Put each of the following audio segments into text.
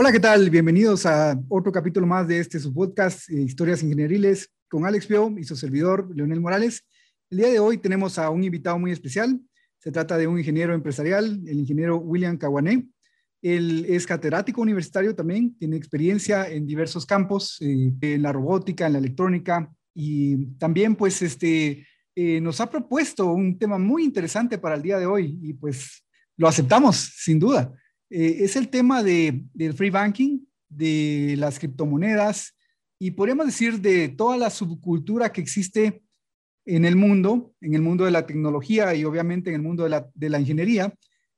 Hola, ¿qué tal? Bienvenidos a otro capítulo más de este su podcast, eh, Historias Ingenieriles, con Alex Pio y su servidor, Leonel Morales. El día de hoy tenemos a un invitado muy especial. Se trata de un ingeniero empresarial, el ingeniero William Caguané. Él es catedrático universitario también, tiene experiencia en diversos campos, eh, en la robótica, en la electrónica, y también pues este, eh, nos ha propuesto un tema muy interesante para el día de hoy y pues lo aceptamos, sin duda. Eh, es el tema de, del free banking, de las criptomonedas y podríamos decir de toda la subcultura que existe en el mundo, en el mundo de la tecnología y obviamente en el mundo de la, de la ingeniería,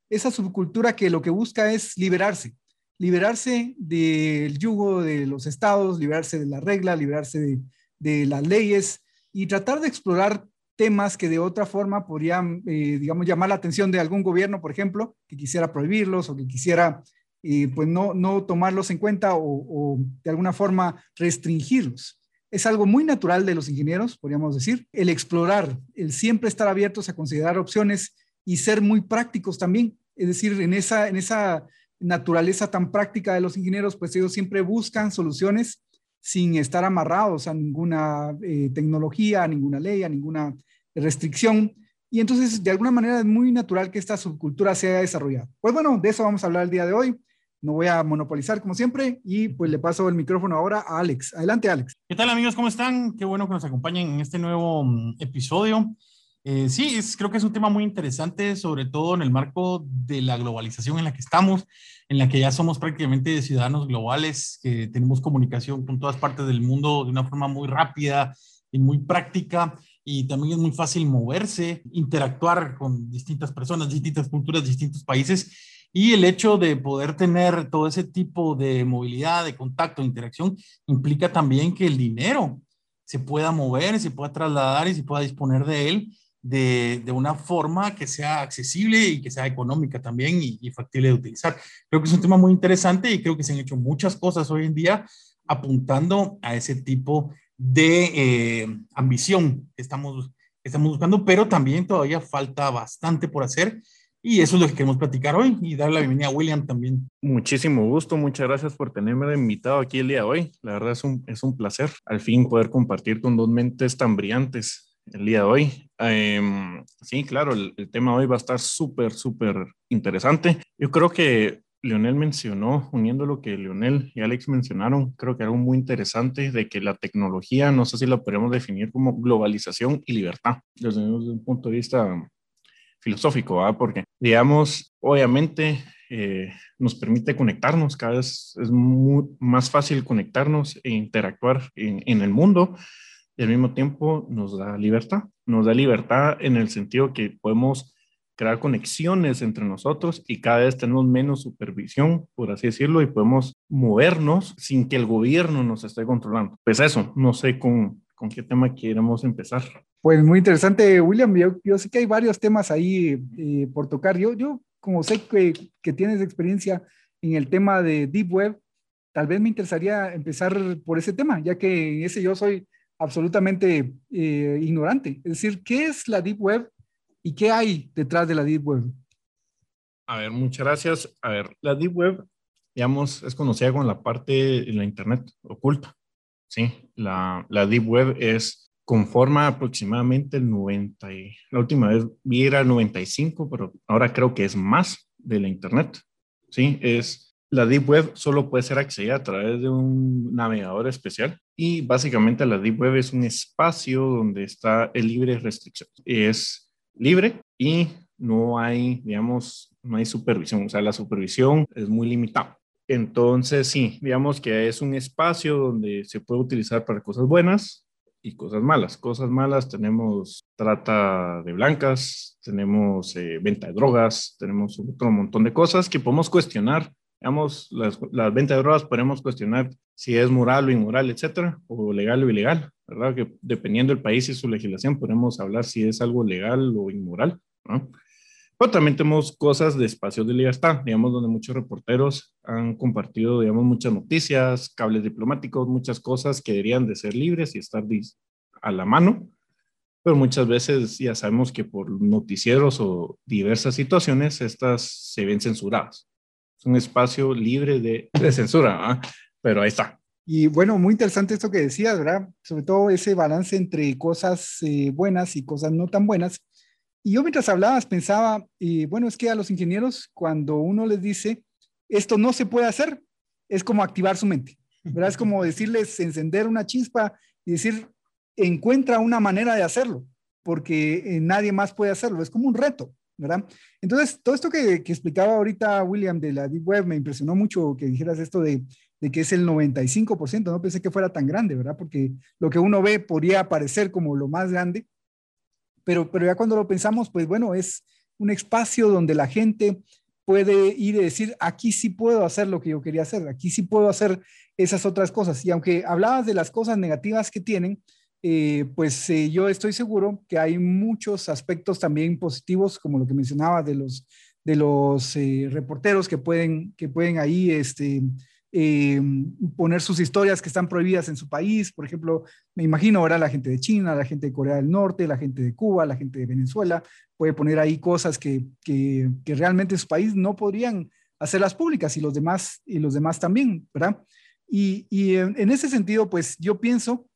esa subcultura que lo que busca es liberarse, liberarse del yugo de los estados, liberarse de la regla, liberarse de, de las leyes y tratar de explorar temas que de otra forma podrían, eh, digamos, llamar la atención de algún gobierno, por ejemplo, que quisiera prohibirlos o que quisiera, eh, pues, no, no tomarlos en cuenta o, o, de alguna forma restringirlos. Es algo muy natural de los ingenieros, podríamos decir, el explorar, el siempre estar abiertos a considerar opciones y ser muy prácticos también. Es decir, en esa, en esa naturaleza tan práctica de los ingenieros, pues ellos siempre buscan soluciones sin estar amarrados a ninguna eh, tecnología, a ninguna ley, a ninguna restricción. Y entonces, de alguna manera, es muy natural que esta subcultura se haya desarrollado. Pues bueno, de eso vamos a hablar el día de hoy. No voy a monopolizar como siempre y pues le paso el micrófono ahora a Alex. Adelante, Alex. ¿Qué tal amigos? ¿Cómo están? Qué bueno que nos acompañen en este nuevo mm, episodio. Eh, sí, creo que es un tema muy interesante, sobre todo en el marco de la globalización en la que estamos, en la que ya somos prácticamente ciudadanos globales, que tenemos comunicación con todas partes del mundo de una forma muy rápida y muy práctica y también es muy fácil moverse, interactuar con distintas personas, distintas culturas, distintos países. Y el hecho de poder tener todo ese tipo de movilidad, de contacto, de interacción, implica también que el dinero se pueda mover, se pueda trasladar y se pueda disponer de él de, de una forma que sea accesible y que sea económica también y, y factible de utilizar. Creo que es un tema muy interesante y creo que se han hecho muchas cosas hoy en día apuntando a ese tipo de eh, ambición que estamos, estamos buscando, pero también todavía falta bastante por hacer. Y eso es lo que queremos platicar hoy y darle la bienvenida a William también. Muchísimo gusto, muchas gracias por tenerme invitado aquí el día de hoy. La verdad es un, es un placer al fin poder compartir con dos mentes tan brillantes el día de hoy. Eh, sí, claro, el, el, tema hoy va a estar súper, súper interesante. Yo creo que Leonel mencionó, uniendo lo que Leonel y Alex mencionaron, creo que algo muy interesante de que la tecnología, no sé si la podemos definir como globalización y libertad, desde un punto de vista filosófico, ¿verdad? porque, digamos, obviamente eh, nos permite conectarnos, cada vez es muy, más fácil conectarnos e interactuar en, en el mundo al mismo tiempo nos da libertad, nos da libertad en el sentido que podemos crear conexiones entre nosotros y cada vez tenemos menos supervisión, por así decirlo, y podemos movernos sin que el gobierno nos esté controlando. Pues eso, no sé con, con qué tema queremos empezar. Pues muy interesante, William. Yo, yo sé que hay varios temas ahí eh, por tocar. Yo, yo como sé que, que tienes experiencia en el tema de Deep Web, tal vez me interesaría empezar por ese tema, ya que en ese yo soy absolutamente eh, ignorante. Es decir, ¿qué es la Deep Web ¿Y qué hay detrás de la Deep Web? A ver, muchas gracias. A ver, la Deep Web, digamos, es conocida como la parte de la Internet oculta. Sí, la, la Deep Web es, conforma aproximadamente el 90, y, la última vez vi era el 95, pero ahora creo que es más de la Internet. Sí, es, la Deep Web solo puede ser accedida a través de un navegador especial y básicamente la Deep Web es un espacio donde está el libre restricción. Es libre y no hay, digamos, no hay supervisión, o sea, la supervisión es muy limitada. Entonces, sí, digamos que es un espacio donde se puede utilizar para cosas buenas y cosas malas. Cosas malas tenemos trata de blancas, tenemos eh, venta de drogas, tenemos otro montón de cosas que podemos cuestionar. Digamos, las, las ventas de drogas podemos cuestionar si es moral o inmoral, etcétera, o legal o ilegal. ¿verdad? Que dependiendo del país y su legislación podemos hablar si es algo legal o inmoral, ¿no? Pero también tenemos cosas de espacios de libertad, digamos, donde muchos reporteros han compartido, digamos, muchas noticias, cables diplomáticos, muchas cosas que deberían de ser libres y estar a la mano, pero muchas veces ya sabemos que por noticieros o diversas situaciones, estas se ven censuradas. Un espacio libre de, censura, pero ahí está. Y bueno, muy interesante esto que decías, ¿verdad? Sobre todo ese balance entre cosas eh, buenas y cosas no tan buenas. Y yo mientras hablabas pensaba, y bueno, es que a los ingenieros cuando uno les dice, esto no se puede hacer, es como activar su mente, ¿verdad? Es como decirles, encender una chispa y decir, encuentra una manera de hacerlo, porque eh, nadie más puede hacerlo, es como un reto, Entonces, todo esto que, explicaba ahorita William de la Deep Web me impresionó mucho que dijeras esto de, de, que es el 95%, no pensé que fuera tan grande, ¿verdad? Porque lo que uno ve podría parecer como lo más grande, pero, pero ya cuando lo pensamos, pues bueno, es un espacio donde la gente puede ir y decir, aquí sí puedo hacer lo que yo quería hacer, aquí sí puedo hacer esas otras cosas. Y aunque hablabas de las cosas negativas que tienen, eh, pues eh, yo estoy seguro que hay muchos aspectos también positivos, como lo que mencionaba de los, de los eh, reporteros que pueden, que pueden ahí este, poner sus historias que están prohibidas en su país. Por ejemplo, me imagino ahora la gente de China, la gente de Corea del Norte, la gente de Cuba, la gente de Venezuela, puede poner ahí cosas que, que, que realmente en su país no podrían hacerlas públicas y los demás, y los demás también, ¿verdad? Y, y en, en ese sentido, pues yo pienso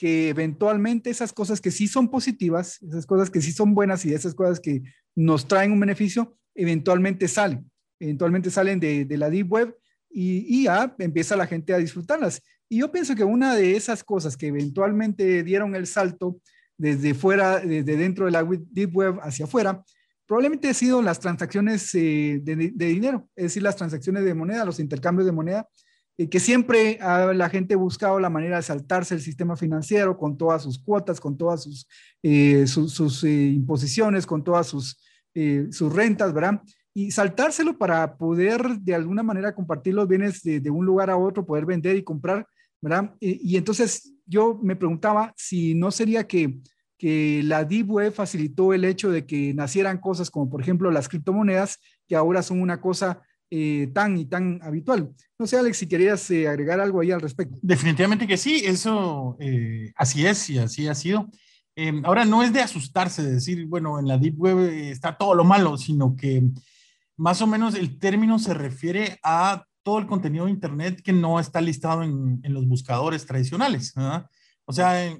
que eventualmente esas cosas que sí son positivas, esas cosas que sí son buenas y esas cosas que nos traen un beneficio, eventualmente salen, eventualmente salen de, la Deep Web y, ya empieza la gente a disfrutarlas. Y yo pienso que una de esas cosas que eventualmente dieron el salto desde fuera, desde dentro de la Deep Web hacia afuera, probablemente ha sido las transacciones eh, de, dinero, es decir, las transacciones de moneda, los intercambios de moneda, que siempre ha la gente buscado la manera de saltarse el sistema financiero con todas sus cuotas, con todas sus, eh, eh, imposiciones, con todas sus, eh, sus rentas, ¿verdad? Y saltárselo para poder de alguna manera compartir los bienes de, un lugar a otro, poder vender y comprar, ¿verdad? Y, entonces yo me preguntaba si no sería que, que la Web facilitó el hecho de que nacieran cosas como, por ejemplo, las criptomonedas, que ahora son una cosa eh, tan y tan habitual. No sé, Alex, si querías eh, agregar algo ahí al respecto. Definitivamente que sí, eso eh, así es y así ha sido. Em, ahora no es de asustarse, de decir, bueno, en la Deep Web está todo lo malo, sino que más o menos el término se refiere a todo el contenido de Internet que no está listado en, los buscadores tradicionales. O sea,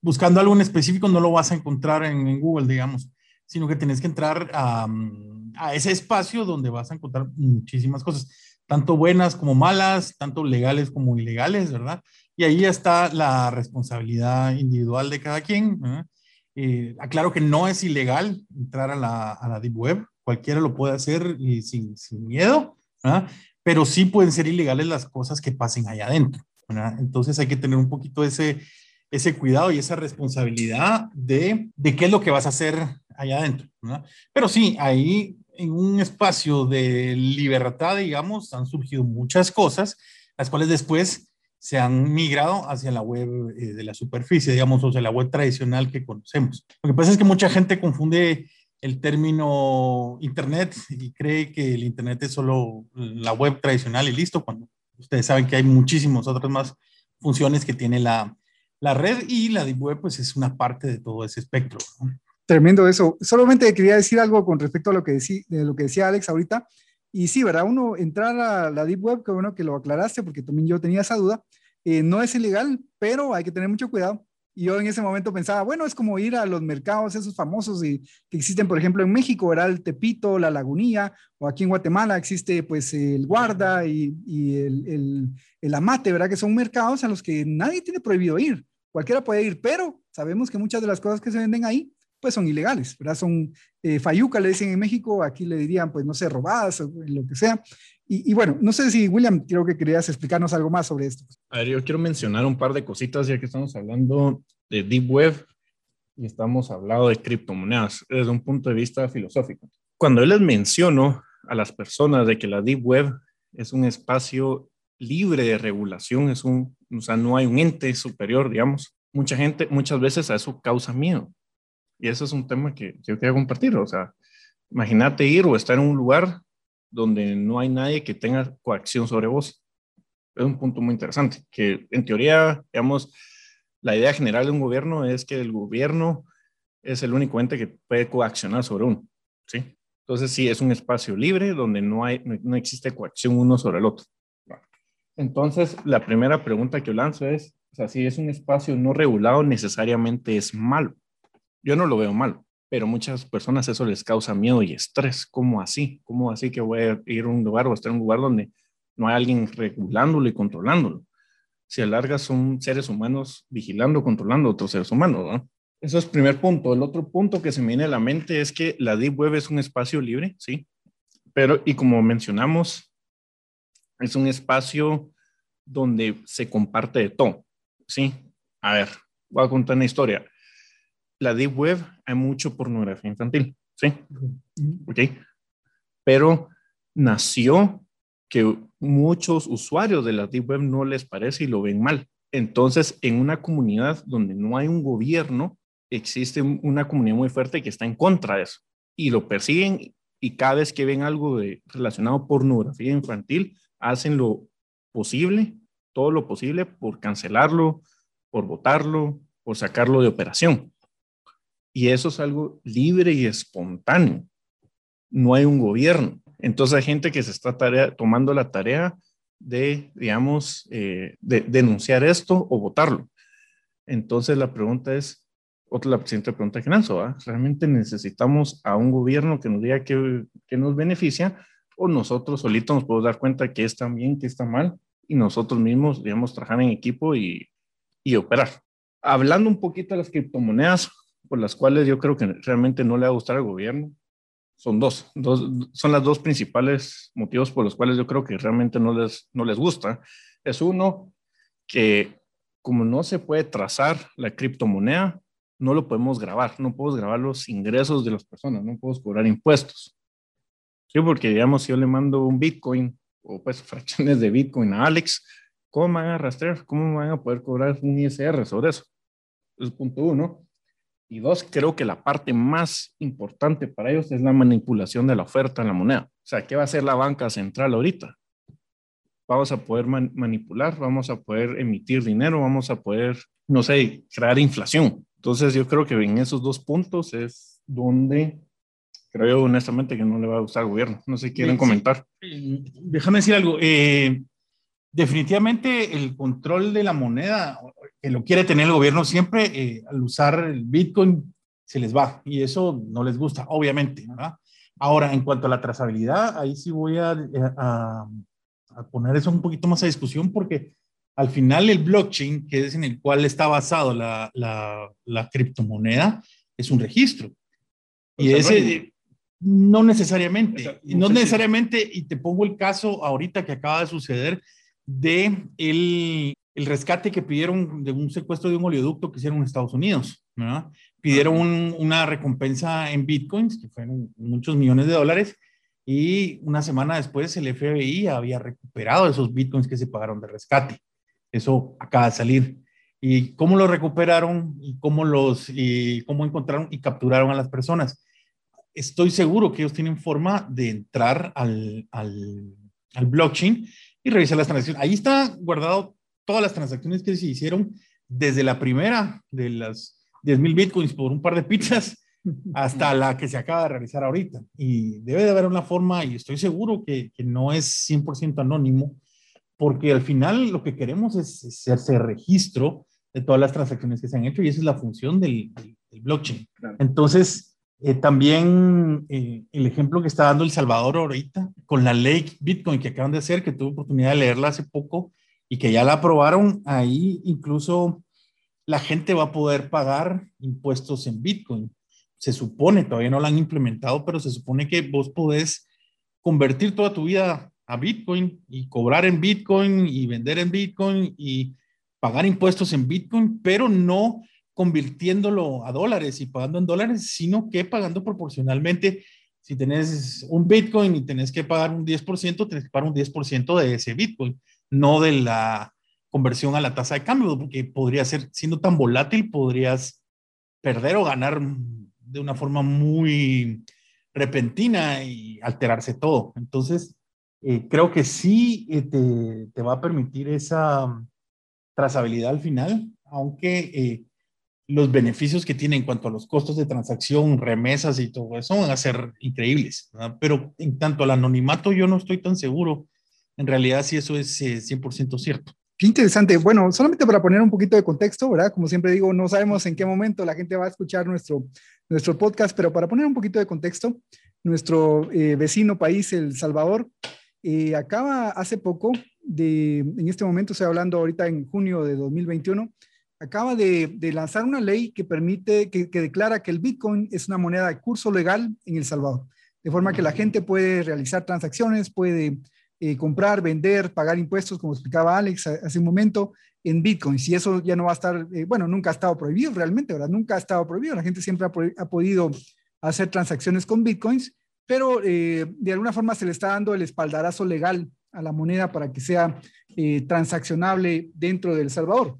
buscando algo en específico no lo vas a encontrar en, en Google, digamos, sino que tienes que entrar a... Um, a ese espacio donde vas a encontrar muchísimas cosas, tanto buenas como malas, tanto legales como ilegales, ¿verdad? Y ahí está la responsabilidad individual de cada quien. Eh, aclaro que no es ilegal entrar a la, a la Deep Web, cualquiera lo puede hacer y sin, sin miedo, ¿verdad? pero sí pueden ser ilegales las cosas que pasen allá adentro. ¿verdad? Entonces hay que tener un poquito ese, ese cuidado y esa responsabilidad de, de qué es lo que vas a hacer allá adentro. Pero sí, ahí en un espacio de libertad, digamos, han surgido muchas cosas, las cuales después se han migrado hacia la web eh, de la superficie, digamos, o sea, la web tradicional que conocemos. Lo que pasa es que mucha gente confunde el término Internet y cree que el Internet es solo la web tradicional y listo, cuando ustedes saben que hay muchísimas otras más funciones que tiene la, la red y la Deep Web, pues es una parte de todo ese espectro. Tremendo eso. Solamente quería decir algo con respecto a lo que, decí, de lo que decía Alex ahorita. Y sí, ¿verdad? Uno entrar a la Deep Web, que bueno que lo aclaraste, porque también yo tenía esa duda. Eh, no es ilegal, pero hay que tener mucho cuidado. Y yo en ese momento pensaba, bueno, es como ir a los mercados esos famosos y, que existen, por ejemplo, en México, ¿verdad? El Tepito, la Lagunilla, o aquí en Guatemala existe pues el Guarda y, y el, el, el Amate, ¿verdad? Que son mercados a los que nadie tiene prohibido ir. Cualquiera puede ir, pero sabemos que muchas de las cosas que se venden ahí pues son ilegales, ¿verdad? Son eh, fayuca, le dicen en México, aquí le dirían, pues no sé, robadas o lo que sea. Y, y, bueno, no sé si William, creo que querías explicarnos algo más sobre esto. A ver, yo quiero mencionar un par de cositas ya que estamos hablando de Deep Web y estamos hablando de criptomonedas desde un punto de vista filosófico. Cuando yo les menciono a las personas de que la Deep Web es un espacio libre de regulación, es un, o sea, no hay un ente superior, digamos, mucha gente muchas veces a eso causa miedo y eso es un tema que yo quería compartir. O sea, imagínate ir o estar en un lugar donde no hay nadie que tenga coacción sobre vos. Es un punto muy interesante, que en teoría, digamos, la idea general de un gobierno es que el gobierno es el único ente que puede coaccionar sobre uno. ¿sí? Entonces, sí, es un espacio libre donde no, hay, no, existe coacción uno sobre el otro. Entonces, la primera pregunta que yo lanzo es, o si es un espacio no regulado, necesariamente es malo. Yo no lo veo malo, pero muchas personas eso les causa miedo y estrés. ¿Cómo así? ¿Cómo así que voy a ir a un lugar o estar en un lugar donde no hay alguien regulándolo y controlándolo? Si a larga son seres humanos vigilando, controlando a otros seres humanos, ¿no? Eso es primer punto. El otro punto que se me viene a la mente es que la Deep Web es un espacio libre, sí, pero y como mencionamos, es un espacio donde se comparte de todo, sí. A ver, voy a contar una historia. La Deep Web hay mucho pornografía infantil, sí, ok, pero nació que muchos usuarios de la Deep Web no les parece y lo ven mal. Entonces, en una comunidad donde no hay un gobierno, existe una comunidad muy fuerte que está en contra de eso y lo persiguen y cada vez que ven algo de, relacionado a pornografía infantil, hacen lo posible, todo lo posible por cancelarlo, por votarlo, por sacarlo de operación. Y eso es algo libre y espontáneo. No hay un gobierno. Entonces hay gente que se está tomando la tarea de, digamos, eh, de denunciar esto o votarlo. Entonces la pregunta es, otra la siguiente pregunta que lanzo, ¿realmente necesitamos a un gobierno que nos diga que, que, nos beneficia o nosotros solitos nos podemos dar cuenta que está bien, que está mal y nosotros mismos, digamos, trabajar en equipo y, y operar? Hablando un poquito de las criptomonedas, por las cuales yo creo que realmente no le va a gustar al gobierno, son dos, dos, son las dos principales motivos por los cuales yo creo que realmente no les, no les gusta. Es uno, que como no se puede trazar la criptomoneda, no lo podemos grabar, no podemos grabar los ingresos de las personas, no podemos cobrar impuestos. Sí, porque digamos, si yo le mando un Bitcoin o pues fracciones de Bitcoin a Alex, ¿cómo van a rastrear? ¿Cómo van a poder cobrar un ISR sobre eso? Es punto uno. Y dos, creo que la parte más importante para ellos es la manipulación de la oferta en la moneda. O sea, ¿qué va a hacer la banca central ahorita? Vamos a poder manipular, vamos a poder emitir dinero, vamos a poder, no sé, crear inflación. Entonces yo creo que en esos dos puntos es donde creo honestamente que no le va a gustar al gobierno. No sé si quieren comentar. Déjame decir algo. Eh, definitivamente el control de la moneda, que lo quiere tener el gobierno siempre, eh, al usar el Bitcoin se les va y eso no les gusta, obviamente. ¿verdad? Ahora, en cuanto a la trazabilidad, ahí sí voy a, a, a poner eso un poquito más a discusión porque al final el blockchain, que es en el cual está basado la, la, criptomoneda, es un registro. Y ese, no necesariamente, no necesariamente, y te pongo el caso ahorita que acaba de suceder de el, el rescate que pidieron de un secuestro de un oleoducto que hicieron en Estados Unidos. Pidieron una recompensa en bitcoins, que fueron muchos millones de dólares, y una semana después el FBI había recuperado esos bitcoins que se pagaron de rescate. Eso acaba de salir. ¿Y cómo lo recuperaron? ¿Y cómo los, y cómo encontraron y capturaron a las personas? Estoy seguro que ellos tienen forma de entrar al, al, al blockchain y revisar las transacciones. Ahí está guardado todas las transacciones que se hicieron desde la primera de las 10 mil bitcoins por un par de pizzas hasta la que se acaba de realizar ahorita. Y debe de haber una forma, y estoy seguro que, que no es 100% anónimo, porque al final lo que queremos es hacerse registro de todas las transacciones que se han hecho y esa es la función del, blockchain. Entonces, eh, también eh, el ejemplo que está dando El Salvador ahorita con la ley Bitcoin que acaban de hacer, que tuve oportunidad de leerla hace poco y que ya la aprobaron, ahí incluso la gente va a poder pagar impuestos en Bitcoin. Se supone, todavía no la han implementado, pero se supone que vos podés convertir toda tu vida a Bitcoin y cobrar en Bitcoin y vender en Bitcoin y pagar impuestos en Bitcoin, pero no convirtiéndolo a dólares y pagando en dólares, sino que pagando proporcionalmente. Si tenés un Bitcoin y tenés que pagar un 10%, tenés que pagar un 10% de ese Bitcoin, no de la conversión a la tasa de cambio, porque podría ser, siendo tan volátil, podrías perder o ganar de una forma muy repentina y alterarse todo. Entonces, eh, creo que sí eh, te, te, va a permitir esa trazabilidad al final, aunque eh, los beneficios que tiene en cuanto a los costos de transacción, remesas y todo eso van a ser increíbles. Pero en tanto al anonimato, yo no estoy tan seguro en realidad si eso es 100% eh, cierto. Qué interesante. Bueno, solamente para poner un poquito de contexto, ¿verdad? Como siempre digo, no sabemos en qué momento la gente va a escuchar nuestro, nuestro podcast, pero para poner un poquito de contexto, nuestro eh, vecino país, El Salvador, eh, acaba hace poco de, en este momento estoy hablando ahorita en junio de 2021, acaba de, lanzar una ley que permite, que, declara que el Bitcoin es una moneda de curso legal en El Salvador, de forma que la gente puede realizar transacciones, puede eh, comprar, vender, pagar impuestos, como explicaba Alex hace un momento, en Bitcoin. Si eso ya no va a estar, eh, bueno, nunca ha estado prohibido realmente, ¿verdad? Nunca ha estado prohibido. La gente siempre ha, podido hacer transacciones con Bitcoins, pero eh, de alguna forma se le está dando el espaldarazo legal a la moneda para que sea transaccionable dentro de Salvador.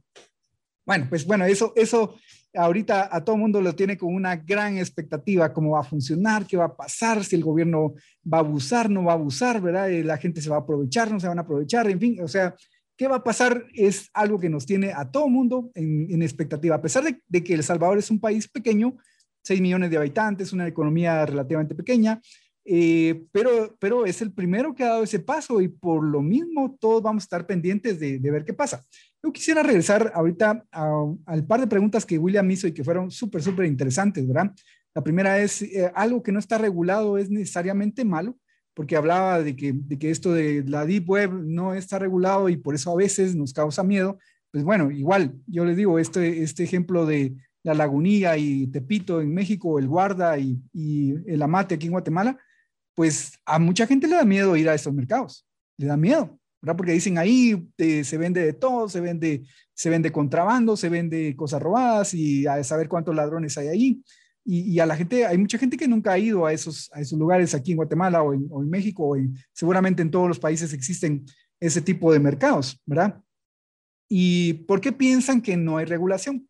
Bueno, pues bueno, eso, eso ahorita a todo mundo lo tiene con una gran expectativa, cómo va a funcionar, qué va a pasar, si el gobierno va a abusar, no va a abusar, ¿verdad? Eh, la gente se va a aprovechar, no se van a aprovechar, en fin, o sea, ¿qué va a pasar? Es algo que nos tiene a todo mundo en, expectativa, a pesar de, que El Salvador es un país pequeño, 6 millones de habitantes, una economía relativamente pequeña, eh, pero, pero es el primero que ha dado ese paso y por lo mismo todos vamos a estar pendientes de, de ver qué pasa. Yo quisiera regresar ahorita al par de preguntas que William hizo y que fueron súper, súper interesantes, ¿verdad? La primera es, eh, algo que no está regulado es necesariamente malo, porque hablaba de que, de que esto de la Deep Web no está regulado y por eso a veces nos causa miedo. Pues bueno, igual, yo les digo, este, este ejemplo de la Lagunilla y Tepito en México, el Guarda y, y el Amate aquí en Guatemala, pues a mucha gente le da miedo ir a estos mercados, le da miedo. ¿verdad? Porque dicen ahí eh, se vende de todo, se vende, se vende contrabando, se vende cosas robadas y a saber cuántos ladrones hay ahí. Y, a la gente, hay mucha gente que nunca ha ido a esos, lugares aquí en Guatemala o en, México, o seguramente en todos los países existen ese tipo de mercados, ¿verdad? ¿Y por qué piensan que no hay regulación?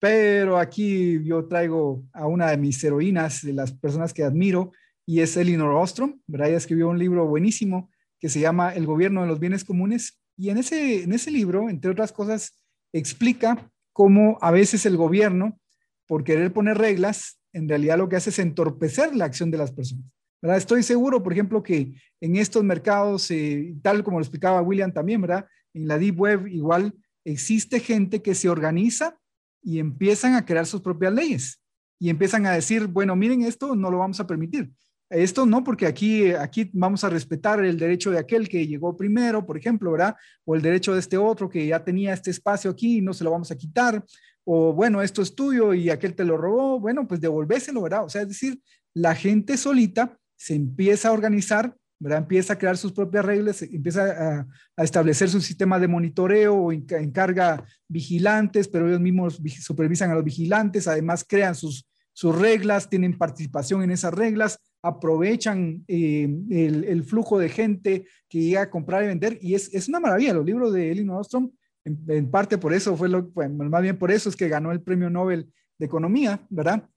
Pero aquí yo traigo a una de mis heroínas, de las personas que admiro, y es Elinor Ostrom, ¿verdad? Ella escribió un libro buenísimo que se llama El gobierno de los bienes comunes. Y en ese, en ese libro, entre otras cosas, explica cómo a veces el gobierno, por querer poner reglas, en realidad lo que hace es entorpecer la acción de las personas. ¿verdad? Estoy seguro, por ejemplo, que en estos mercados, eh, tal como lo explicaba William también, ¿verdad? En la Deep Web igual existe gente que se organiza y empiezan a crear sus propias leyes y empiezan a decir, bueno, miren esto, no lo vamos a permitir. Esto no, porque aquí, aquí vamos a respetar el derecho de aquel que llegó primero, por ejemplo, ¿verdad? O el derecho de este otro que ya tenía este espacio aquí y no se lo vamos a quitar. O bueno, esto es tuyo y aquel te lo robó, bueno, pues devolvéselo, ¿verdad? O sea, es decir, la gente solita se empieza a organizar, ¿verdad? Empieza a crear sus propias reglas, empieza a, a establecer su sistema de monitoreo encarga vigilantes, pero ellos mismos supervisan a los vigilantes, además crean sus, sus reglas, tienen participación en esas reglas, aprovechan eh, el, flujo de gente que llega a comprar y vender y es, es una maravilla. Los libros de Elinor Ostrom, en, parte por eso fue lo, más bien por eso es que ganó el premio Nobel de Economía, ¿verdad?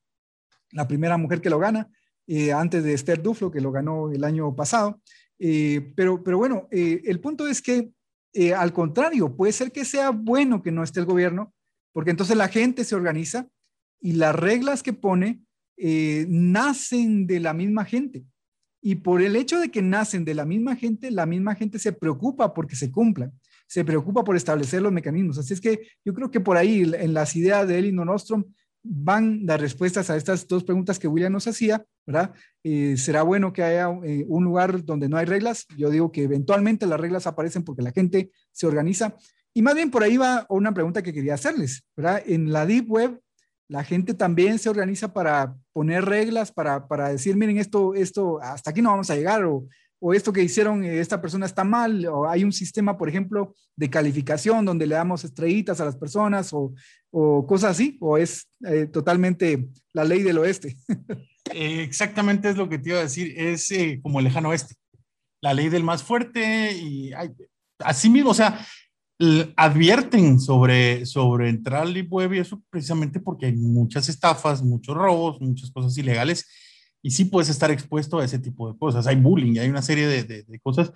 La primera mujer que lo gana, eh, antes de Esther Duflo, que lo ganó el año pasado. Eh, pero, pero bueno, el punto es que al contrario, puede ser que sea bueno que no esté el gobierno, porque entonces la gente se organiza y las reglas que pone eh, nacen de la misma gente. Y por el hecho de que nacen de la misma gente, la misma gente se preocupa porque se cumplan, se preocupa por establecer los mecanismos. Así es que yo creo que por ahí, en las ideas de Elinor Ostrom, van las respuestas a estas dos preguntas que William nos hacía, ¿verdad? Eh, ¿Será bueno que haya eh, un lugar donde no hay reglas? Yo digo que eventualmente las reglas aparecen porque la gente se organiza. Y más bien por ahí va una pregunta que quería hacerles, ¿verdad? En la Deep Web la gente también se organiza para poner reglas, para, para decir, miren, esto, esto, hasta aquí no vamos a llegar, o, o esto que hicieron, eh, esta persona está mal, o hay un sistema, por ejemplo, de calificación donde le damos estrellitas a las personas, o, o cosas así, o es eh, totalmente la ley del oeste. Eh, exactamente es lo que te iba a decir, es como el lejano oeste, la ley del más fuerte, y así mismo, o sea, advierten sobre, sobre entrar al Deep Web y eso precisamente porque hay muchas estafas, muchos robos, muchas cosas ilegales y sí puedes estar expuesto a ese tipo de cosas. Hay bullying, hay una serie de, de, cosas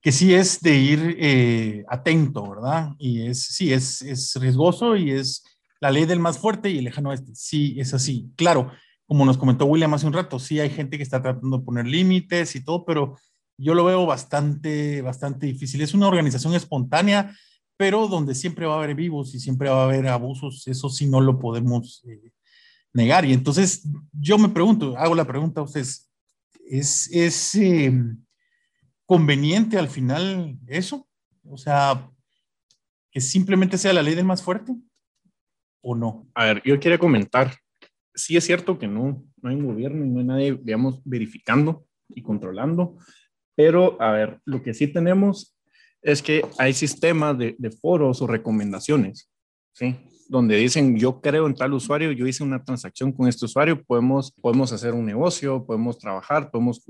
que sí es de ir eh, atento, ¿verdad? Y es, sí, es, es riesgoso y es la ley del más fuerte y el lejano oeste. Sí, es así. Claro, como nos comentó William hace un rato, sí hay gente que está tratando de poner límites y todo, pero yo lo veo bastante, bastante difícil. Es una organización espontánea, pero donde siempre va a haber vivos y siempre va a haber abusos. Eso sí no lo podemos eh, negar. Y entonces yo me pregunto, hago la pregunta a ustedes, ¿es, es eh, conveniente al final eso? O sea, que simplemente sea la ley del más fuerte o no? A ver, yo quiero comentar, sí es cierto que no, no hay un gobierno y no hay nadie, digamos, verificando y controlando, pero a ver, lo que sí tenemos es que hay sistemas de, foros o recomendaciones, ¿sí? donde dicen, yo creo en tal usuario, yo hice una transacción con este usuario, podemos, podemos hacer un negocio, podemos trabajar, podemos,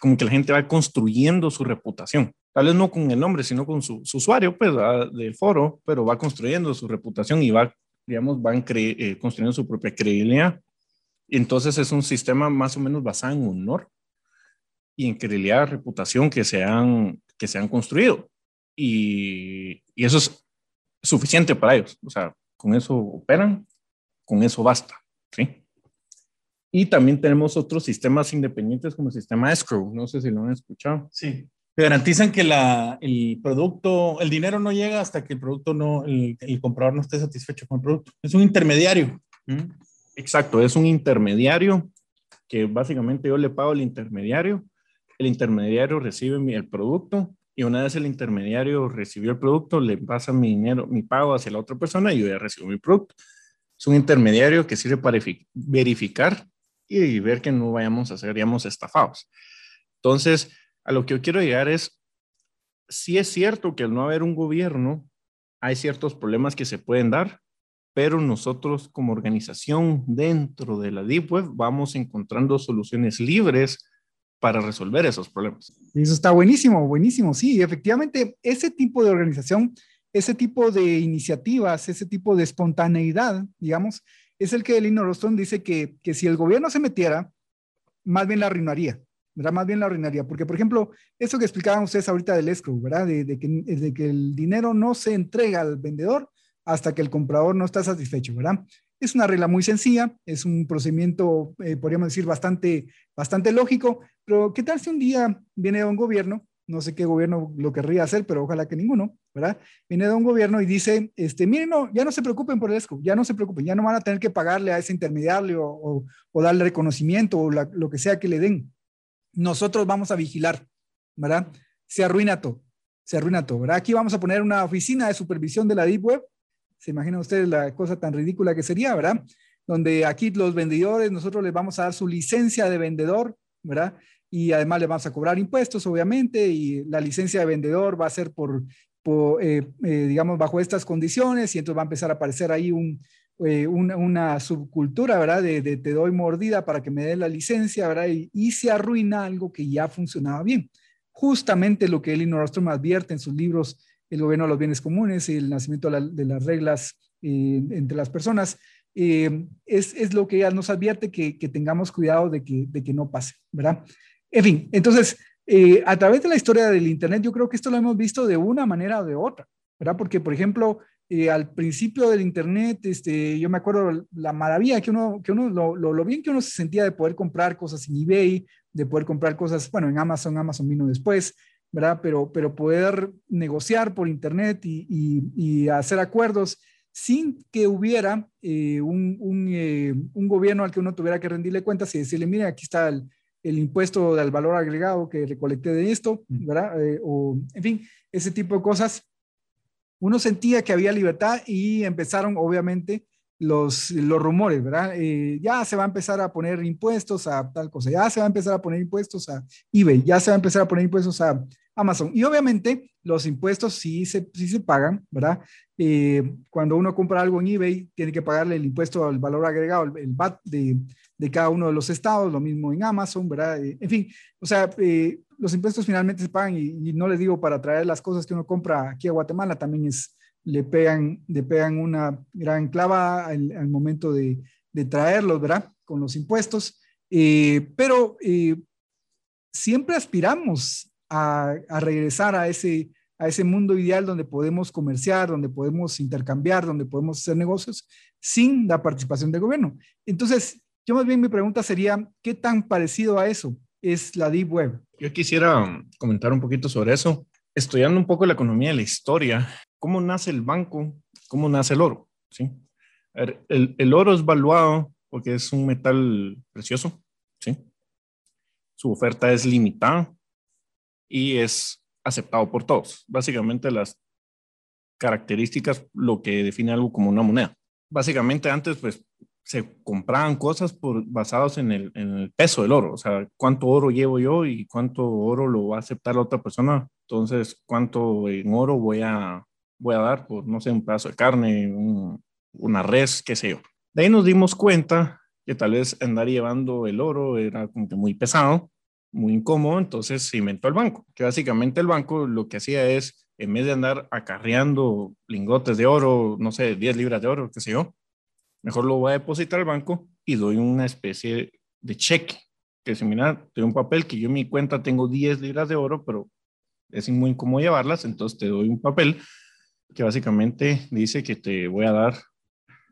como que la gente va construyendo su reputación. Tal vez no con el nombre, sino con su, usuario, pues, del foro, pero va construyendo su reputación y va, digamos, van eh, construyendo su propia credibilidad. entonces es un sistema más o menos basado en honor y en credibilidad, reputación que se han, que se han construido. Y, y eso es suficiente para ellos. O sea, con eso operan, con eso basta, ¿sí? Y también tenemos otros sistemas independientes como el sistema escrow, no sé si lo han escuchado. Sí, garantizan que la, el producto, el dinero no llega hasta que el producto no, el, comprador no esté satisfecho con el producto. Es un intermediario. Exacto, es un intermediario que básicamente yo le pago al intermediario, el intermediario recibe el producto y una vez el intermediario recibió el producto, le pasa mi dinero, mi pago hacia la otra persona y yo ya recibo mi producto. Es un intermediario que sirve para verificar y ver que no vayamos a ser, digamos, estafados. Entonces, a lo que yo quiero llegar es, sí es cierto que al no haber un gobierno, hay ciertos problemas que se pueden dar, pero nosotros como organización dentro de la Deep Web vamos encontrando soluciones libres para resolver esos problemas. Eso está buenísimo, buenísimo. Sí, efectivamente, ese tipo de organización, ese tipo de iniciativas, ese tipo de espontaneidad, digamos, es el que Lino Rostron dice que, que si el gobierno se metiera, más bien la arruinaría, ¿verdad? Más bien la arruinaría. Porque, por ejemplo, eso que explicaban ustedes ahorita del escrow, ¿verdad? De, de, que, de que el dinero no se entrega al vendedor hasta que el comprador no está satisfecho, ¿verdad? Es una regla muy sencilla, es un procedimiento, eh, podríamos decir, bastante, bastante lógico, pero ¿qué tal si un día viene de un gobierno, no sé qué gobierno lo querría hacer, pero ojalá que ninguno, ¿verdad? Viene de un gobierno y dice, este, miren, no, ya no se preocupen por el ESCO, ya no se preocupen, ya no van a tener que pagarle a ese intermediario o, o, darle reconocimiento o lo que sea que le den. Nosotros vamos a vigilar, ¿verdad? Se arruina todo, se arruina todo, ¿verdad? Aquí vamos a poner una oficina de supervisión de la Deep Web se imaginan ustedes la cosa tan ridícula que sería, ¿verdad? Donde aquí los vendedores, nosotros les vamos a dar su licencia de vendedor, ¿verdad? Y además les vamos a cobrar impuestos, obviamente, y la licencia de vendedor va a ser por, eh, eh, digamos, bajo estas condiciones, y entonces va a empezar a aparecer ahí eh, una, subcultura, ¿verdad? De, te doy mordida para que me den la licencia, ¿verdad? Y, y, se arruina algo que ya funcionaba bien. Justamente lo que Elinor Ostrom advierte en sus libros el gobierno de los bienes comunes y el nacimiento de, las reglas eh, entre las personas, eh, es, es, lo que nos advierte que, que tengamos cuidado de que, de que, no pase, ¿verdad? En fin, entonces, eh, a través de la historia del Internet, yo creo que esto lo hemos visto de una manera o de otra, ¿verdad? Porque, por ejemplo, al principio del Internet, este, yo me acuerdo la maravilla que uno, que uno lo, lo, lo, bien que uno se sentía de poder comprar cosas en eBay, de poder comprar cosas, bueno, en Amazon, Amazon vino después, ¿verdad? Pero, pero poder negociar por Internet y, hacer acuerdos sin que hubiera eh, un, eh, un, gobierno al que uno tuviera que rendirle cuentas y decirle, mire, aquí está el, el impuesto del valor agregado que recolecté de esto, ¿verdad? Eh, o, en fin, ese tipo de cosas. Uno sentía que había libertad y empezaron, obviamente, los, los rumores, ¿verdad? ya se va a empezar a poner impuestos a tal cosa, ya se va a empezar a poner impuestos a eBay, ya se va a empezar a poner impuestos a, Amazon. Y obviamente los impuestos sí se, sí se pagan, ¿verdad? Eh, cuando uno compra algo en eBay, tiene que pagarle el impuesto al valor agregado, el, VAT de, de, cada uno de los estados, lo mismo en Amazon, ¿verdad? Eh, en fin, o sea, eh, los impuestos finalmente se pagan y, no les digo para traer las cosas que uno compra aquí a Guatemala, también es, le pegan, le pegan una gran clava al, momento de, de, traerlos, ¿verdad? Con los impuestos. pero siempre aspiramos a, regresar a ese, a ese mundo ideal donde podemos comerciar, donde podemos intercambiar, donde podemos hacer negocios sin la participación del gobierno. Entonces, yo más bien mi pregunta sería, ¿qué tan parecido a eso es la Deep Web? Yo quisiera um, comentar un poquito sobre eso. Estudiando un poco la economía y la historia, ¿cómo nace el banco? ¿Cómo nace el oro? ¿Sí? el, el oro es valuado porque es un metal precioso, ¿sí? Su oferta es limitada y es aceptado por todos. Básicamente las características, lo que define algo como una moneda. Básicamente antes, pues, se compraban cosas por, basados en el, en el, peso del oro, o sea, cuánto oro llevo yo y cuánto oro lo va a aceptar la otra persona. Entonces, cuánto en oro voy a, voy a dar por, no sé, un pedazo de carne, un, una res, qué sé yo. De ahí nos dimos cuenta que tal vez andar llevando el oro era como que muy pesado, muy incómodo, entonces se inventó el banco, que básicamente el banco lo que hacía es, en vez de andar acarreando lingotes de oro, no sé, 10 libras de oro, qué sé yo, mejor lo voy a depositar al banco y doy una especie de cheque, que si mira, tengo un papel que yo en mi cuenta tengo 10 libras de oro, pero es muy incómodo llevarlas, entonces te doy un papel que básicamente dice que te voy a dar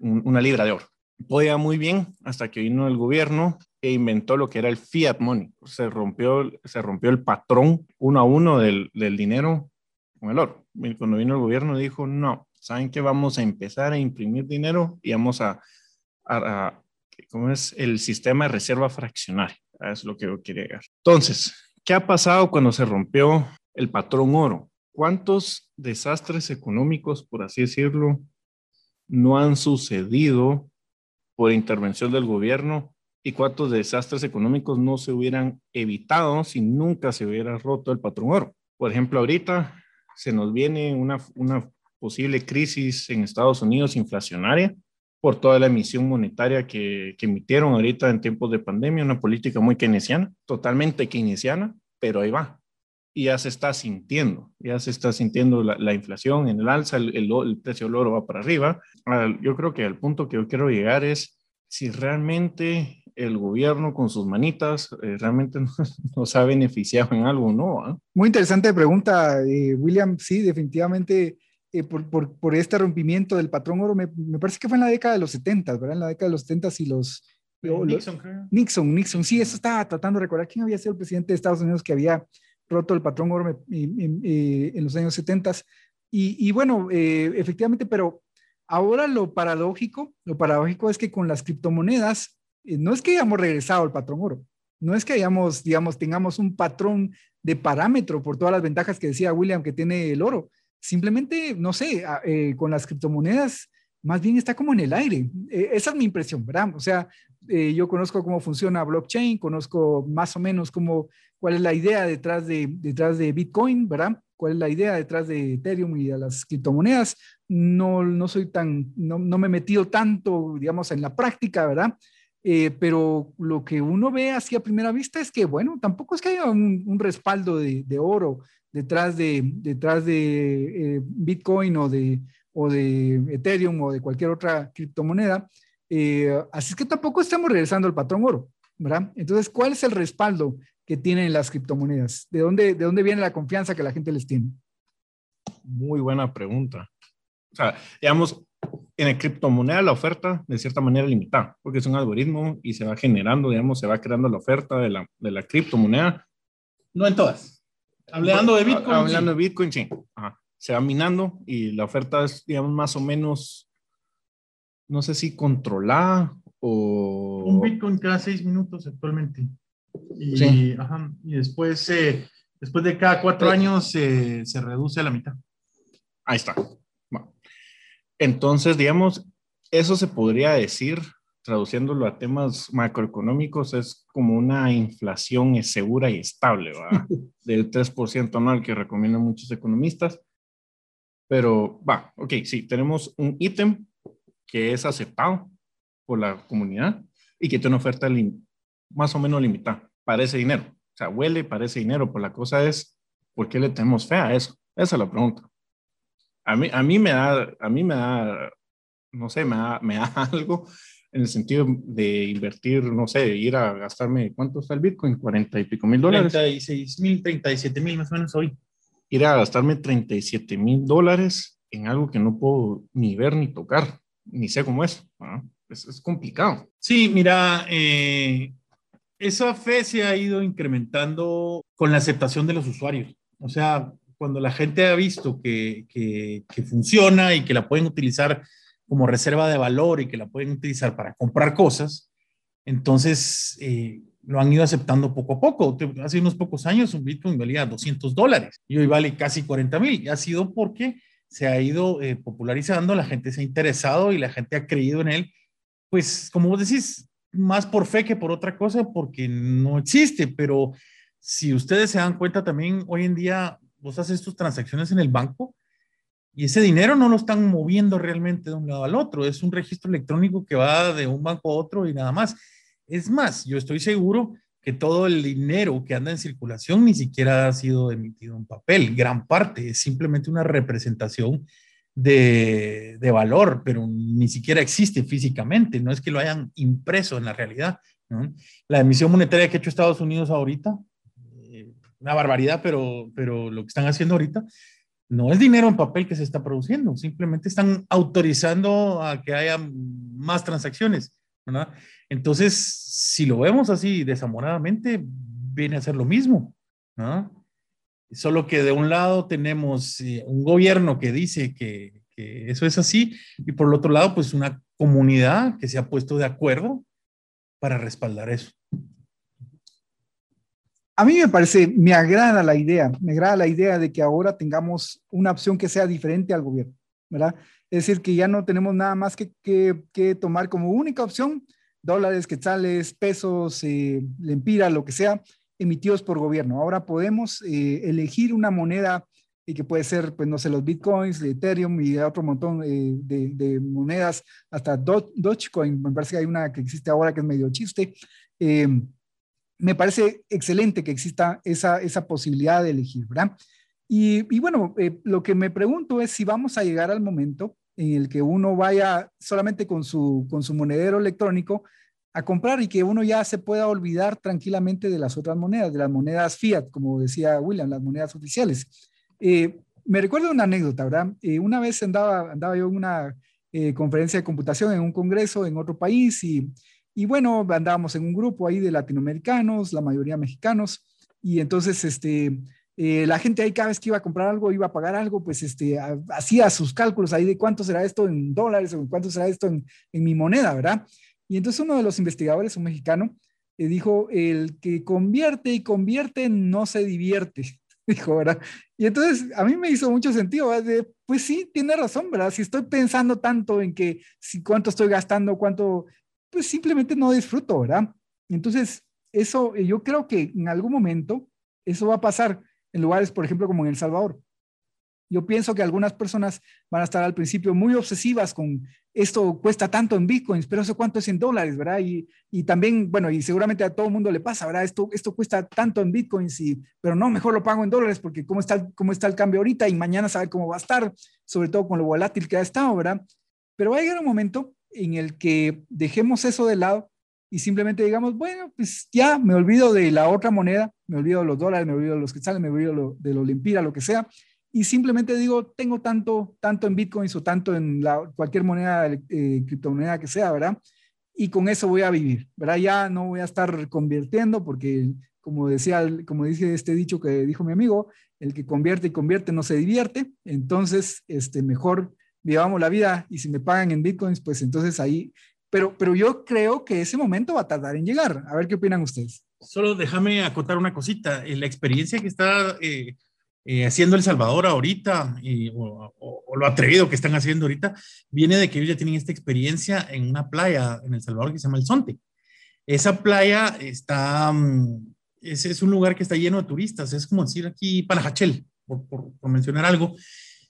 una libra de oro. Podía muy bien hasta que vino el gobierno e inventó lo que era el fiat money. Se rompió, se rompió el patrón uno a uno del, del dinero con el oro. Cuando vino el gobierno dijo, no, ¿saben que Vamos a empezar a imprimir dinero y vamos a, a, ¿cómo es? El sistema de reserva fraccionaria. Es lo que yo quería llegar. Entonces, ¿qué ha pasado cuando se rompió el patrón oro? ¿Cuántos desastres económicos, por así decirlo, no han sucedido por intervención del gobierno y cuántos desastres económicos no se hubieran evitado si nunca se hubiera roto el patrón oro. Por ejemplo, ahorita se nos viene una, posible crisis en Estados Unidos inflacionaria por toda la emisión monetaria que, que emitieron ahorita en tiempos de pandemia, una política muy keynesiana, totalmente keynesiana, pero ahí va y ya se está sintiendo, ya se está sintiendo la, inflación en el alza, el, el, precio del oro va para arriba. Yo creo que el punto que yo quiero llegar es si realmente el gobierno con sus manitas eh, realmente nos, ha beneficiado en algo o no. ¿ah? Muy interesante pregunta, eh, William. Sí, definitivamente. Eh, por, por, por, este rompimiento del patrón oro, me, me, parece que fue en la década de los 70, ¿verdad? En la década de los 70 y los... Nixon, creo. Nixon, Nixon, sí, eso estaba tratando de recordar quién había sido el presidente de Estados Unidos que había roto el patrón oro en los años 70. Y, bueno, eh, efectivamente, pero ahora lo paradójico, lo paradójico es que con las criptomonedas, eh, no es que hayamos regresado al patrón oro, no es que hayamos, digamos, tengamos un patrón de parámetro por todas las ventajas que decía William que tiene el oro. Simplemente, no sé, eh, con las criptomonedas, más bien está como en el aire. esa es mi impresión, ¿verdad? O sea, yo conozco cómo funciona blockchain, conozco más o menos cómo cuál es la idea detrás de, detrás de Bitcoin, ¿verdad? ¿Cuál es la idea detrás de Ethereum y de las criptomonedas? No, no soy tan, no, no me he metido tanto, digamos, en la práctica, ¿verdad? Eh, pero lo que uno ve así a primera vista es que, bueno, tampoco es que haya un, respaldo de, de, oro detrás de, detrás de eh, Bitcoin o de, o de Ethereum o de cualquier otra criptomoneda. Eh, así es que tampoco estamos regresando al patrón oro, ¿verdad? Entonces, ¿cuál es el respaldo que tienen las criptomonedas? ¿De dónde, ¿De dónde viene la confianza que la gente les tiene? Muy buena pregunta. O sea, digamos, en la criptomoneda la oferta de cierta manera limitada, porque es un algoritmo y se va generando, digamos, se va creando la oferta de la, de la criptomoneda. No en todas. Hablando de Bitcoin. Hablando de Bitcoin, sí. Se va minando y la oferta es, digamos, más o menos, no sé si controlada o... Un Bitcoin cada seis minutos actualmente. Y, ajá, y después, eh, después de cada cuatro años se reduce a la mitad. Ahí está. Entonces, digamos, eso se podría decir, traduciéndolo a temas macroeconómicos, es como una inflación segura y estable, ¿va? Del 3% anual que recomiendan muchos economistas. Pero, va, ok, sí, tenemos un ítem que es aceptado por la comunidad y que tiene una oferta más o menos limitada para ese dinero. O sea, huele para ese dinero, pues la cosa es, ¿por qué le tenemos fe a eso? Esa es la pregunta. A mí, a mí me da, a mí me da, no sé, me da, me da algo en el sentido de invertir, no sé, ir a gastarme, ¿cuánto está el Bitcoin? 40 y pico mil dólares. 36 mil, 37 mil más o menos hoy. ir a gastarme 37 mil dólares en algo que no puedo ni ver ni tocar, ni sé cómo es. Es, es, complicado. Sí, mira, eh, esa fe se ha ido incrementando con la aceptación de los usuarios. O sea, cuando la gente ha visto que, funciona y que la pueden utilizar como reserva de valor y que la pueden utilizar para comprar cosas, entonces eh, lo han ido aceptando poco a poco. Hace unos pocos años un Bitcoin valía 200 dólares y hoy vale casi 40 mil. Ha sido porque se ha ido eh, popularizando, la gente se ha interesado y la gente ha creído en él. Pues como vos decís, más por fe que por otra cosa, porque no existe, pero si ustedes se dan cuenta también, hoy en día vos haces tus transacciones en el banco y ese dinero no lo están moviendo realmente de un lado al otro, es un registro electrónico que va de un banco a otro y nada más. Es más, yo estoy seguro que todo el dinero que anda en circulación ni siquiera ha sido emitido en papel, gran parte es simplemente una representación de, de, valor, pero ni siquiera existe físicamente, no es que lo hayan impreso en la realidad. ¿no? La emisión monetaria que ha hecho Estados Unidos ahorita, eh, una barbaridad, pero, pero lo que están haciendo ahorita no es dinero en papel que se está produciendo, simplemente están autorizando a que haya más transacciones. Entonces, si lo vemos así desamoradamente, viene a ser lo mismo. ¿no? Solo que de un lado tenemos eh, un gobierno que dice que, que, eso es así y por el otro lado, pues una comunidad que se ha puesto de acuerdo para respaldar eso. A mí me parece, me agrada la idea, me agrada la idea de que ahora tengamos una opción que sea diferente al gobierno, ¿verdad? Es decir, que ya no tenemos nada más que, que, que tomar como única opción dólares, quetzales, pesos, eh, lempiras, lo que sea, emitidos por gobierno. Ahora podemos eh, elegir una moneda y que puede ser, pues no sé, los bitcoins, de Ethereum y otro montón eh, de, monedas, hasta Dogecoin, me parece que hay una que existe ahora que es medio chiste. Em, me parece excelente que exista esa, esa posibilidad de elegir, ¿verdad? Y, bueno, eh, lo que me pregunto es si vamos a llegar al momento en el que uno vaya solamente con su, con su monedero electrónico a comprar y que uno ya se pueda olvidar tranquilamente de las otras monedas, de las monedas fiat, como decía William, las monedas oficiales. Eh, me recuerdo una anécdota, ¿verdad? Eh, una vez andaba, andaba yo en una conferencia de computación en un congreso en otro país y, y, bueno, andábamos en un grupo ahí de latinoamericanos, la mayoría mexicanos, y entonces este, la gente ahí cada vez que iba a comprar algo, iba a pagar algo, pues este, hacía sus cálculos ahí de cuánto será esto en dólares o cuánto será esto en, en mi moneda, ¿verdad? Y entonces uno de los investigadores, un mexicano, eh, dijo, el que convierte y convierte no se divierte, dijo, ¿verdad? Y entonces a mí me hizo mucho sentido, ¿verdad? pues sí, tiene razón, ¿verdad? Si estoy pensando tanto en que si cuánto estoy gastando, cuánto, pues simplemente no disfruto, ¿verdad? Entonces, eso eh, yo creo que en algún momento eso va a pasar en lugares, por ejemplo, como en El Salvador. Yo pienso que algunas personas van a estar al principio muy obsesivas con esto cuesta tanto en bitcoins, pero eso cuánto es en dólares, ¿verdad? Y, y también, bueno, y seguramente a todo el mundo le pasa, ¿verdad? Esto, esto cuesta tanto en bitcoins, y, pero no, mejor lo pago en dólares porque cómo está, cómo está el cambio ahorita y mañana sabe cómo va a estar, sobre todo con lo volátil que ha estado, ¿verdad? Pero va a llegar un momento en el que dejemos eso de lado y simplemente digamos, bueno, pues ya me olvido de la otra moneda, me olvido de los dólares, me olvido de los quetzales, me olvido de lo, de lo lo que sea, y simplemente digo, tengo tanto, tanto en bitcoins o tanto en la, cualquier moneda, eh, criptomoneda que sea, ¿verdad? Y con eso voy a vivir, ¿verdad? Ya no voy a estar convirtiendo porque, como decía, como dice este dicho que dijo mi amigo, el que convierte y convierte no se divierte, entonces, este, mejor vivamos la vida y si me pagan en bitcoins, pues entonces ahí, pero, pero yo creo que ese momento va a tardar en llegar. A ver qué opinan ustedes. Solo déjame acotar una cosita. La experiencia que está eh, eh, haciendo El Salvador ahorita, y, o, lo atrevido que están haciendo ahorita, viene de que ellos ya tienen esta experiencia en una playa en El Salvador que se llama El Zonte. Esa playa está, mm, ese es un lugar que está lleno de turistas, es como decir aquí Panajachel, por, por, por mencionar algo,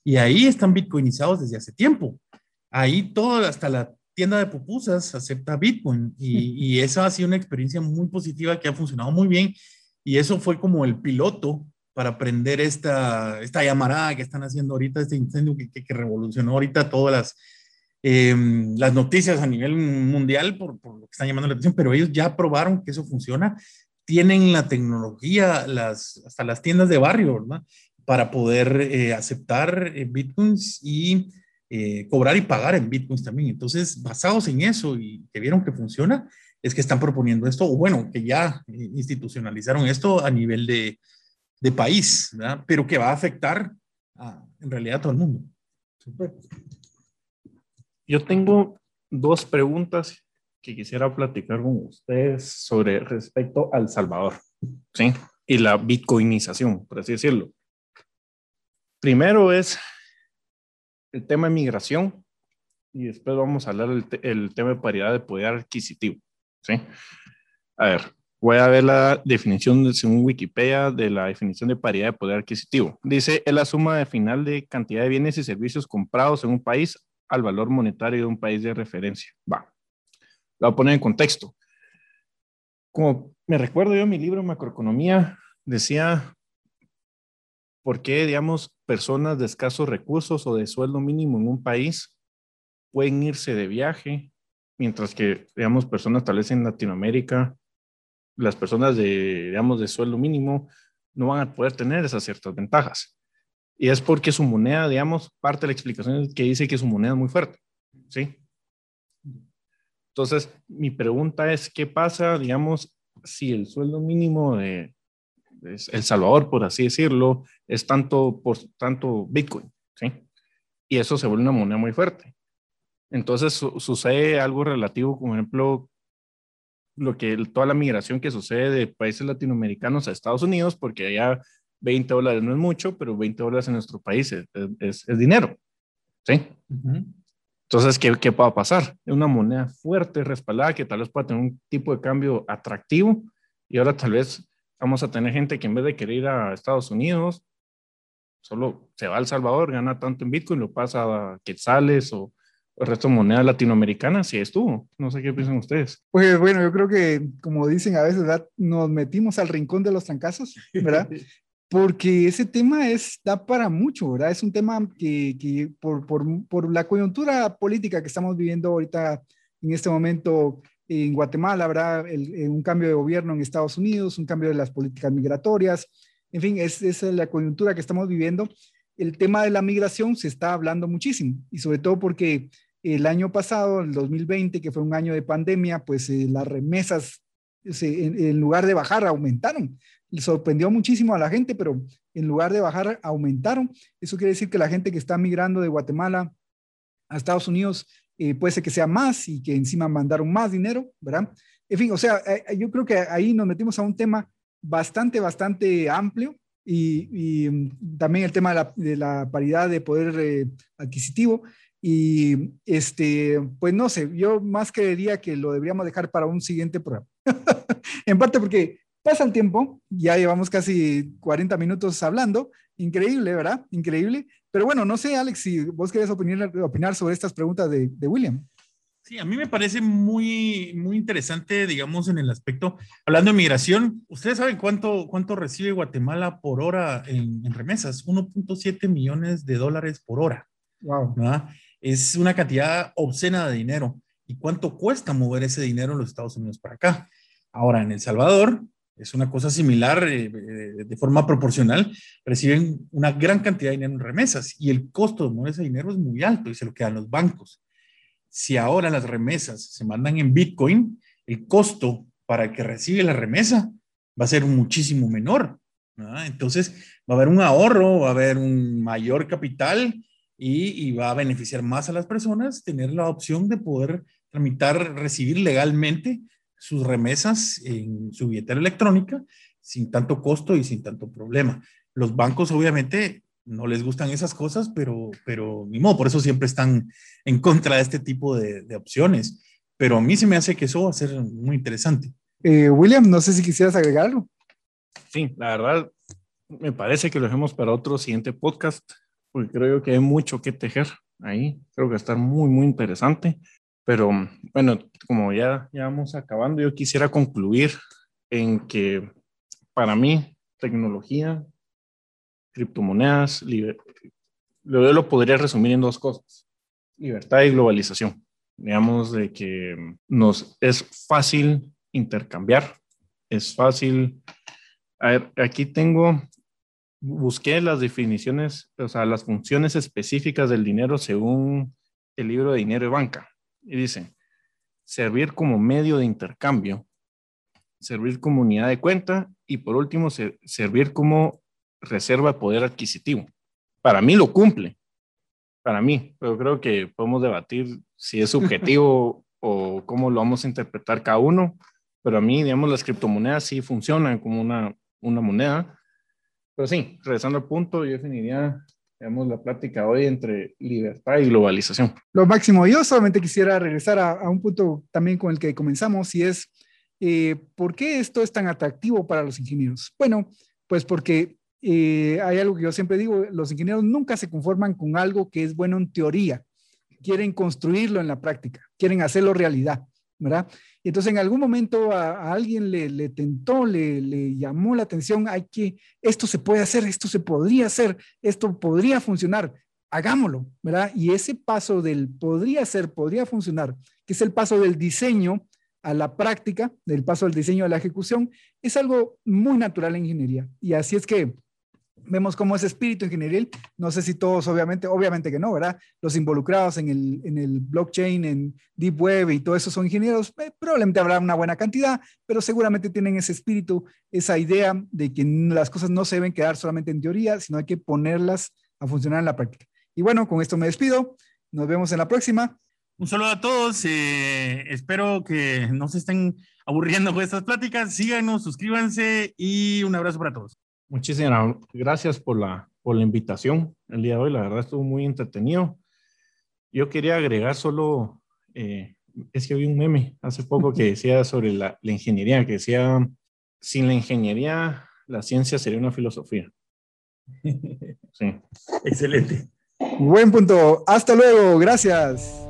y ahí están bitcoinizados desde hace tiempo. Ahí todo, hasta la tienda de pupusas acepta Bitcoin y, y esa ha sido una experiencia muy positiva que ha funcionado muy bien y eso fue como el piloto para prender esta, esta llamarada que están haciendo ahorita, este incendio que, que, revolucionó ahorita todas las, eh, las noticias a nivel mundial por, por, lo que están llamando la atención, pero ellos ya probaron que eso funciona, tienen la tecnología, las, hasta las tiendas de barrio, ¿verdad? para poder eh, aceptar eh, bitcoins y cobrar y pagar en bitcoins también. Entonces, basados en eso y que vieron que funciona, es que están proponiendo esto, o bueno, que ya institucionalizaron esto a nivel de, de país, ¿verdad? pero que va a afectar a, en realidad a todo el mundo. Yo tengo dos preguntas que quisiera platicar con ustedes sobre respecto al Salvador, ¿sí? Y la bitcoinización, por así decirlo. Primero es el tema de migración y después vamos a hablar el tema de paridad de poder adquisitivo, ¿sí? A ver, voy a ver la definición según Wikipedia de la definición de paridad de poder adquisitivo. Dice, es la suma de final de cantidad de bienes y servicios comprados en un país al valor monetario de un país de referencia. Va. Lo voy a poner en contexto. Como me recuerdo yo, mi libro Macroeconomía decía por qué, digamos, personas de escasos recursos o de sueldo mínimo en un país pueden irse de viaje, mientras que, digamos, personas tal vez en Latinoamérica, las personas de, digamos, de sueldo mínimo no van a poder tener esas ciertas ventajas. Y es porque su moneda, digamos, parte de la explicación es que dice que su moneda es muy fuerte, ¿sí? Entonces, mi pregunta es, ¿qué pasa, digamos, si el sueldo mínimo de, El Salvador, por así decirlo, es tanto, por tanto Bitcoin, ¿sí? Y eso se vuelve una moneda muy fuerte. Entonces, sucede algo relativo, por ejemplo, lo que toda la migración que sucede de países latinoamericanos a Estados Unidos, porque allá 20 dólares no es mucho, pero 20 dólares en nuestro país es, es, dinero. ¿Sí? Entonces, ¿qué, ¿qué va a pasar? Es una moneda fuerte, respaldada, que tal vez pueda tener un tipo de cambio atractivo y ahora tal vez vamos a tener gente que en vez de querer ir a Estados Unidos, solo se va a El Salvador, gana tanto en Bitcoin, lo pasa a quetzales o el resto de monedas latinoamericanas, sí estuvo. No sé qué piensan ustedes. Pues bueno, yo creo que, como dicen a veces, nos metimos al rincón de los trancazos, ¿verdad? porque ese tema es, da para mucho, ¿verdad? Es un tema que, que por, por, por, la coyuntura política que estamos viviendo ahorita en este momento en Guatemala, habrá eh, un cambio de gobierno en Estados Unidos, un cambio de las políticas migratorias, en fin, es, la coyuntura que estamos viviendo. El tema de la migración se está hablando muchísimo y sobre todo porque el año pasado, el 2020, que fue un año de pandemia, pues eh, las remesas en, lugar de bajar aumentaron sorprendió muchísimo a la gente, pero en lugar de bajar, aumentaron. Eso quiere decir que la gente que está migrando de Guatemala a Estados Unidos eh, puede ser que sea más y que encima mandaron más dinero, ¿verdad? En fin, o sea, eh, eh, yo creo que ahí nos metimos a un tema bastante, bastante amplio y, mm, también el tema de la, paridad de poder adquisitivo. Y este, pues no sé, yo más creería que lo deberíamos dejar para un siguiente programa. en parte porque Pasa el tiempo, ya llevamos casi 40 minutos hablando, increíble, ¿verdad? Increíble. Pero bueno, no sé, Alex, si vos querés opinar, opinar sobre estas preguntas de, de William. Sí, a mí me parece muy, muy interesante, digamos, en el aspecto, hablando de migración, ¿ustedes saben cuánto, cuánto recibe Guatemala por hora en, remesas? 1.7 millones de dólares por hora. Wow. Es una cantidad obscena de dinero. ¿Y cuánto cuesta mover ese dinero en los Estados Unidos para acá? Ahora, en El Salvador, es una cosa similar, eh, eh, de forma proporcional, reciben una gran cantidad de dinero en remesas y el costo de ese dinero es muy alto y se lo quedan los bancos. Si ahora las remesas se mandan en Bitcoin, el costo para el que recibe la remesa va a ser muchísimo menor. Entonces, va a haber un ahorro, va a haber un mayor capital y, y, va a beneficiar más a las personas tener la opción de poder tramitar, recibir legalmente sus remesas en su billetera electrónica sin tanto costo y sin tanto problema. Los bancos obviamente no les gustan esas cosas, pero, pero ni modo, por eso siempre están en contra de este tipo de, de opciones. Pero a mí se me hace que eso va a ser muy interesante. Eh, William, no sé si quisieras agregar algo. Sí, la verdad, me parece que lo dejemos para otro siguiente podcast, porque creo que hay mucho que tejer ahí. Creo que va a estar muy, muy interesante. Pero bueno, como ya, ya vamos acabando, yo quisiera concluir en que para mí tecnología, criptomonedas, lo, lo podría resumir en dos cosas, libertad y globalización. Digamos de que nos es fácil intercambiar, es fácil. A ver, aquí tengo busqué las definiciones, o sea, las funciones específicas del dinero según el libro de dinero y banca. Y dice, servir como medio de intercambio, servir como unidad de cuenta y por último, servir como reserva de poder adquisitivo. Para mí lo cumple, para mí, pero creo que podemos debatir si es subjetivo o cómo lo vamos a interpretar cada uno, pero a mí, digamos, las criptomonedas sí funcionan como una, una moneda. Pero sí, regresando al punto, yo definiría, digamos, la plática hoy entre libertad y globalización. Lo máximo, yo solamente quisiera regresar a, a un punto también con el que comenzamos y es, eh, ¿por qué esto es tan atractivo para los ingenieros? Bueno, pues porque eh, hay algo que yo siempre digo, los ingenieros nunca se conforman con algo que es bueno en teoría, quieren construirlo en la práctica, quieren hacerlo realidad, ¿verdad? Y entonces en algún momento a, alguien le, tentó, le, le, llamó la atención, hay que, esto se puede hacer, esto se podría hacer, esto podría funcionar, hagámoslo, ¿verdad? Y ese paso del podría ser, podría funcionar, que es el paso del diseño, a la práctica, del paso del diseño a la ejecución, es algo muy natural en ingeniería. Y así es que vemos cómo ese espíritu ingenieril, no sé si todos, obviamente, obviamente que no, ¿verdad? Los involucrados en el, en el blockchain, en Deep Web y todo eso son ingenieros, eh, probablemente habrá una buena cantidad, pero seguramente tienen ese espíritu, esa idea de que las cosas no se deben quedar solamente en teoría, sino hay que ponerlas a funcionar en la práctica. Y bueno, con esto me despido. Nos vemos en la próxima. Un saludo a todos. Eh, espero que no se estén aburriendo con estas pláticas. Síganos, suscríbanse y un abrazo para todos. Muchísimas gracias por la, por la invitación el día de hoy. La verdad estuvo muy entretenido. Yo quería agregar solo, eh, es que vi un meme hace poco que decía sobre la, la ingeniería, que decía, sin la ingeniería, la ciencia sería una filosofía. Sí. Excelente. Buen punto. Hasta luego. Gracias.